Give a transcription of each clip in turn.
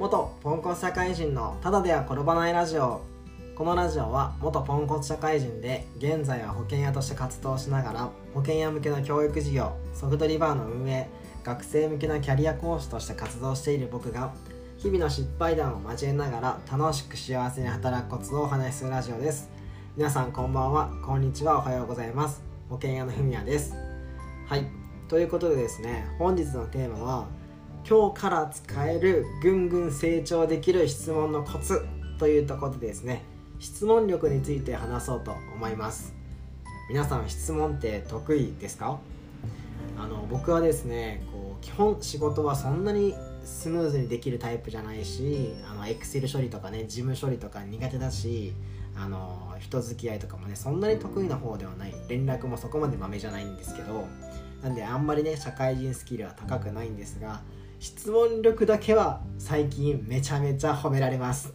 元ポンコツ社会人のただでは転ばないラジオ。このラジオは元ポンコツ社会人で現在は保険屋として活動しながら保険屋向けの教育事業ソフトリバーの運営学生向けのキャリア講師として活動している僕が日々の失敗談を交えながら楽しく幸せに働くコツをお話しするラジオです。皆さんこんばんはこんにちはおはようございます。保険屋のふみやです。はい。ということでですね本日のテーマは今日から使えるぐんぐん成長できる質問のコツというところでですね質問力について話そうと思います。皆さん質問って得意ですか？あの僕はですねこう基本仕事はそんなにスムーズにできるタイプじゃないしあのエクセル処理とかね事務処理とか苦手だしあの人付き合いとかもねそんなに得意な方ではない。連絡もそこまでまめじゃないんですけどなんであんまりね社会人スキルは高くないんですが質問力だけは最近めちゃめちゃ褒められます。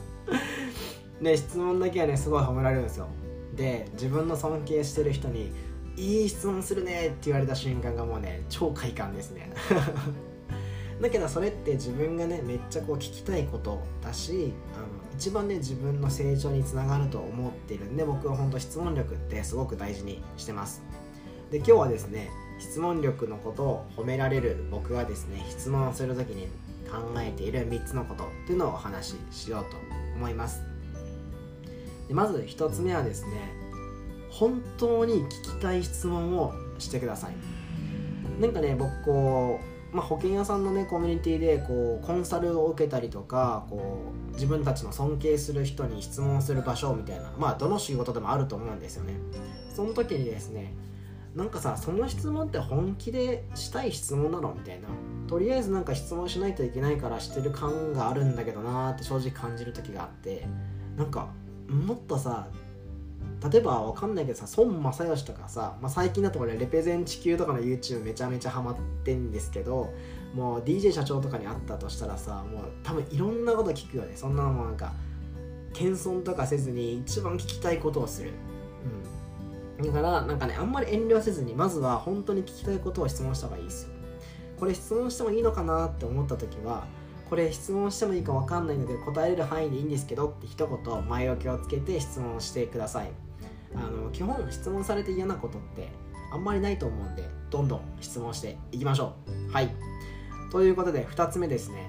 ね質問だけはねすごい褒められるんですよ。で自分の尊敬してる人に「いい質問するね」って言われた瞬間がもうね超快感ですね。だけどそれって自分がねめっちゃこう聞きたいことだしあの一番ね自分の成長につながると思っているんで僕は本当質問力ってすごく大事にしてます。で今日はですね質問力のことを褒められる僕がですね質問をする時に考えている3つのことっていうのをお話ししようと思います。でまず1つ目はですね本当に聞きたい質問をしてください。なんかね僕こう、まあ、保険屋さんのねコミュニティでこうコンサルを受けたりとかこう自分たちの尊敬する人に質問する場所みたいなまあどの仕事でもあると思うんですよね。その時にですねなんかさその質問って本気でしたい質問なのみたいな。とりあえずなんか質問しないといけないからしてる感があるんだけどなーって正直感じる時があって。なんかもっとさ例えばわかんないけどさ孫正義とかさ、まあ、最近だと俺レペゼン地球とかの YouTube めちゃめちゃハマってんですけどもう DJ 社長とかに会ったとしたらさもう多分いろんなこと聞くよね。そんなのもなんか謙遜とかせずに一番聞きたいことをする。うん。だからなんかねあんまり遠慮せずにまずは本当に聞きたいことを質問した方がいいですよこれ質問してもいいのかなって思った時はこれ質問してもいいか分かんないので答えれる範囲でいいんですけどって一言前置きをつけて質問してください。あの基本質問されて嫌なことってあんまりないと思うんでどんどん質問していきましょう。はい。ということで2つ目ですね。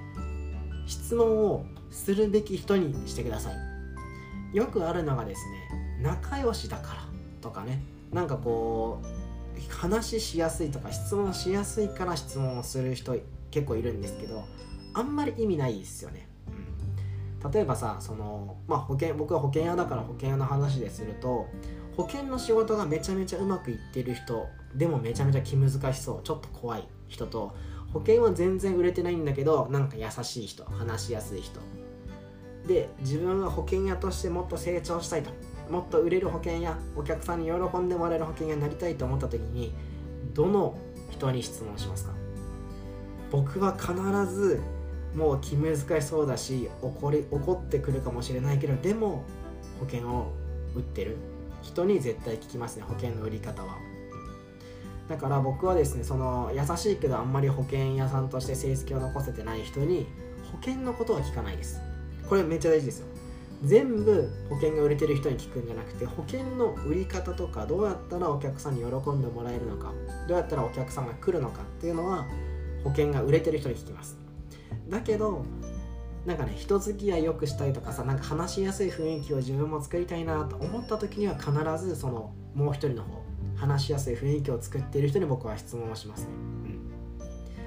質問をするべき人にしてください。よくあるのがですね仲良しだから。とかね。なんかこう話しやすいとか質問しやすいから質問をする人結構いるんですけどあんまり意味ないですよね、うん、例えばさその、まあ、保険僕は保険屋だから保険屋の話ですると保険の仕事がめちゃめちゃうまくいってる人でもめちゃめちゃ気難しそうちょっと怖い人と保険は全然売れてないんだけどなんか優しい人話しやすい人。で自分は保険屋としてもっと成長したいと。もっと売れる保険やお客さんに喜んでもらえる保険になりたいと思った時にどの人に質問しますか？僕は必ずもう気難しそうだし怒り怒ってくるかもしれないけどでも保険を売ってる。人に絶対聞きますね保険の売り方は。だから僕はですねその優しいけどあんまり保険屋さんとして成績を残せてない人に保険のことは聞かないです。これめっちゃ大事ですよ。全部保険が売れてる人に聞くんじゃなくて保険の売り方とかどうやったらお客さんに喜んでもらえるのかどうやったらお客さんが来るのかっていうのは保険が売れてる人に聞きます。だけどなんかね人付き合い良くしたいとかさなんか話しやすい雰囲気を自分も作りたいなと思った時には必ずそのもう一人の方話しやすい雰囲気を作っている人に僕は質問をしますね、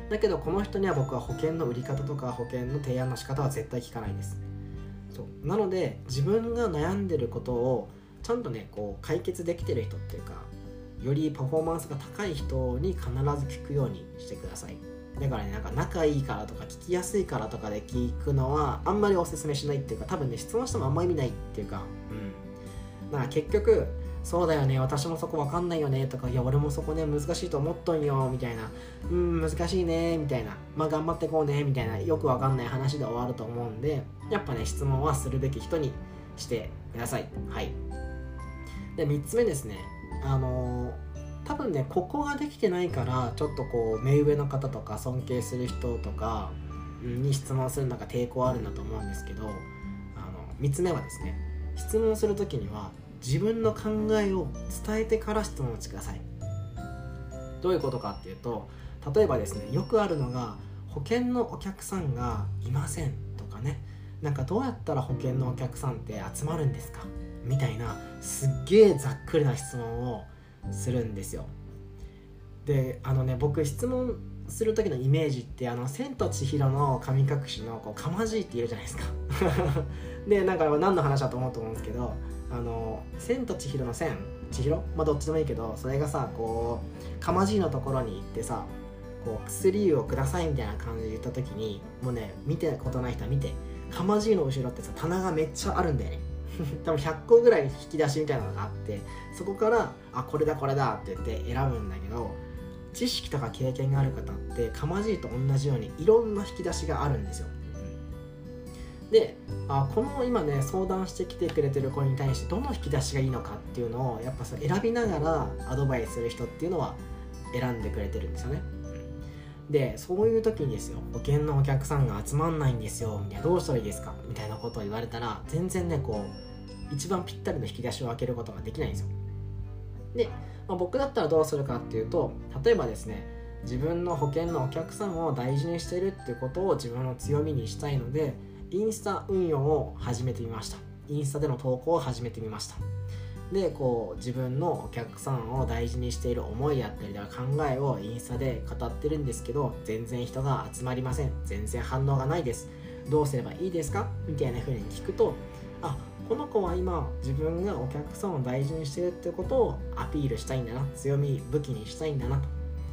うん、だけどこの人には僕は保険の売り方とか保険の提案の仕方は絶対聞かないですそう。なので自分が悩んでることをちゃんとねこう解決できてる人っていうかよりパフォーマンスが高い人に必ず聞くようにしてください。だからねなんか仲いいからとか聞きやすいからとかで聞くのはあんまりおすすめしないっていうか多分ね質問してもあんま意味ないっていうかうん。だから結局そうだよね私もそこ分かんないよねとかいや俺もそこね難しいと思っとんよみたいな。うん難しいねみたいな。まあ頑張ってこうねみたいな。よく分かんない話で終わると思うんでやっぱね質問はするべき人にしてください。はい。で3つ目ですね。あのー、多分ねここができてないからちょっとこう目上の方とか尊敬する人とかに質問するのが抵抗あるんだと思うんですけどあの3つ目はですね質問する時には自分の考えを伝えてから質問してください。どういうことかっていうと例えばですねよくあるのが保険のお客さんがいませんとかね。なんかどうやったら保険のお客さんって集まるんですか？みたいなすっげえざっくりな質問をするんですよ。であのね僕質問する時のイメージってあの「千と千尋の神隠し」のこうかまじいって言うじゃないですか。でなんか何の話だと思うと思うんですけどあの「千と千尋の千」千尋？まあどっちでもいいけどそれがさこうかまじいのところに行ってさこう薬をくださいみたいな感じで言った時にもうね見てことない人は見てかまじいの後ろってさ棚がめっちゃあるんだよね。多分100個ぐらい引き出しみたいなのがあってそこからあこれだこれだって言って選ぶんだけど知識とか経験がある方ってかまじいと同じようにいろんな引き出しがあるんですよ。であこの今ね相談してきてくれてる子に対してどの引き出しがいいのかっていうのをやっぱさ選びながらアドバイスする人っていうのは選んでくれてるんですよね。でそういう時にですよ保険のお客さんが集まんないんですよみたいなどうしたらいいですかみたいなことを言われたら全然ねこう一番ぴったりの引き出しを開けることができないんですよ。で、まあ、僕だったらどうするかっていうと例えばですね自分の保険のお客さんを大事にしてるっていうことを自分の強みにしたいのでインスタ運用を始めてみました。インスタでの投稿を始めてみました。でこう自分のお客さんを大事にしている思いやったりだ考えをインスタで語ってるんですけど全然人が集まりません。全然反応がないです。どうすればいいですか？みたいな風に聞くとあこの子は今自分がお客さんを大事にしてるってことをアピールしたいんだな。強み武器にしたいんだなと。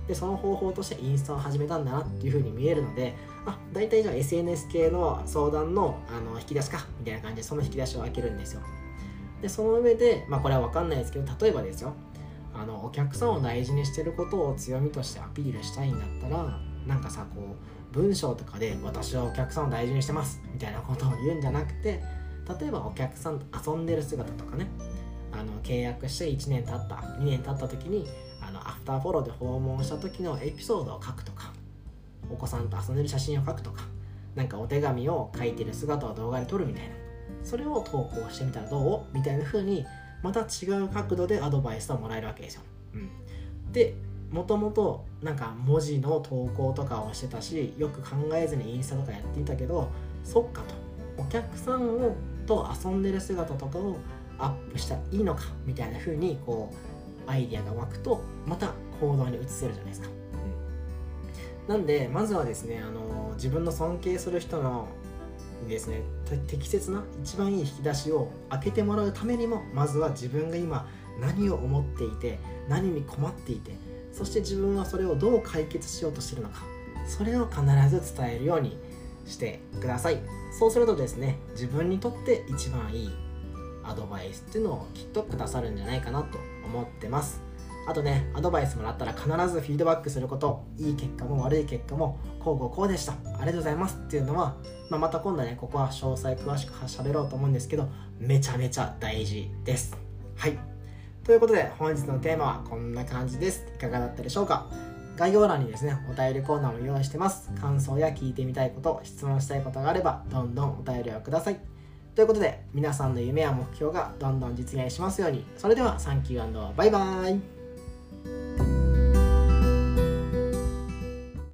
でその方法としてインスタを始めたんだなっていう風に見えるのであ大体じゃあ SNS 系の相談のあの引き出しかみたいな感じでその引き出しを開けるんですよ。でその上でまあこれは分かんないですけど例えばですよ。あのお客さんを大事にしてることを強みとしてアピールしたいんだったらなんかさこう文章とかで「私はお客さんを大事にしてます」みたいなことを言うんじゃなくて例えばお客さんと遊んでる姿とかね。あの契約して1年経った2年経った時にあのアフターフォローで訪問した時のエピソードを書くとお子さんと遊んでる写真を書くとかなんかお手紙を書いてる姿を動画で撮るみたいな。それを投稿してみたらどう？みたいな風にまた違う角度でアドバイスをもらえるわけですよ。うん、でもともとなんか文字の投稿とかをしてたしよく考えずにインスタとかやっていたけどそっかと。お客さんをと遊んでる姿とかをアップしたらいいのか？みたいな風にこうアイディアが湧くとまた行動に移せるじゃないですか。なんでまずはですねあの自分の尊敬する人のですね適切な一番いい引き出しを開けてもらうためにもまずは自分が今何を思っていて何に困っていてそして自分はそれをどう解決しようとしてるのかそれを必ず伝えるようにしてください。そうするとですね自分にとって一番いいアドバイスっていうのをきっとくださるんじゃないかなと思ってます。あとねアドバイスもらったら必ずフィードバックすることいい結果も悪い結果もこうこうこうでした。ありがとうございますっていうのは、まあ、また今度ねここは詳細詳しく喋ろうと思うんですけどめちゃめちゃ大事です。はい。ということで本日のテーマはこんな感じです。いかがだったでしょうか？概要欄にですねお便りコーナーも用意してます。感想や聞いてみたいこと質問したいことがあればどんどんお便りをください。ということで皆さんの夢や目標がどんどん実現しますように。それではサンキューバイバーイ。you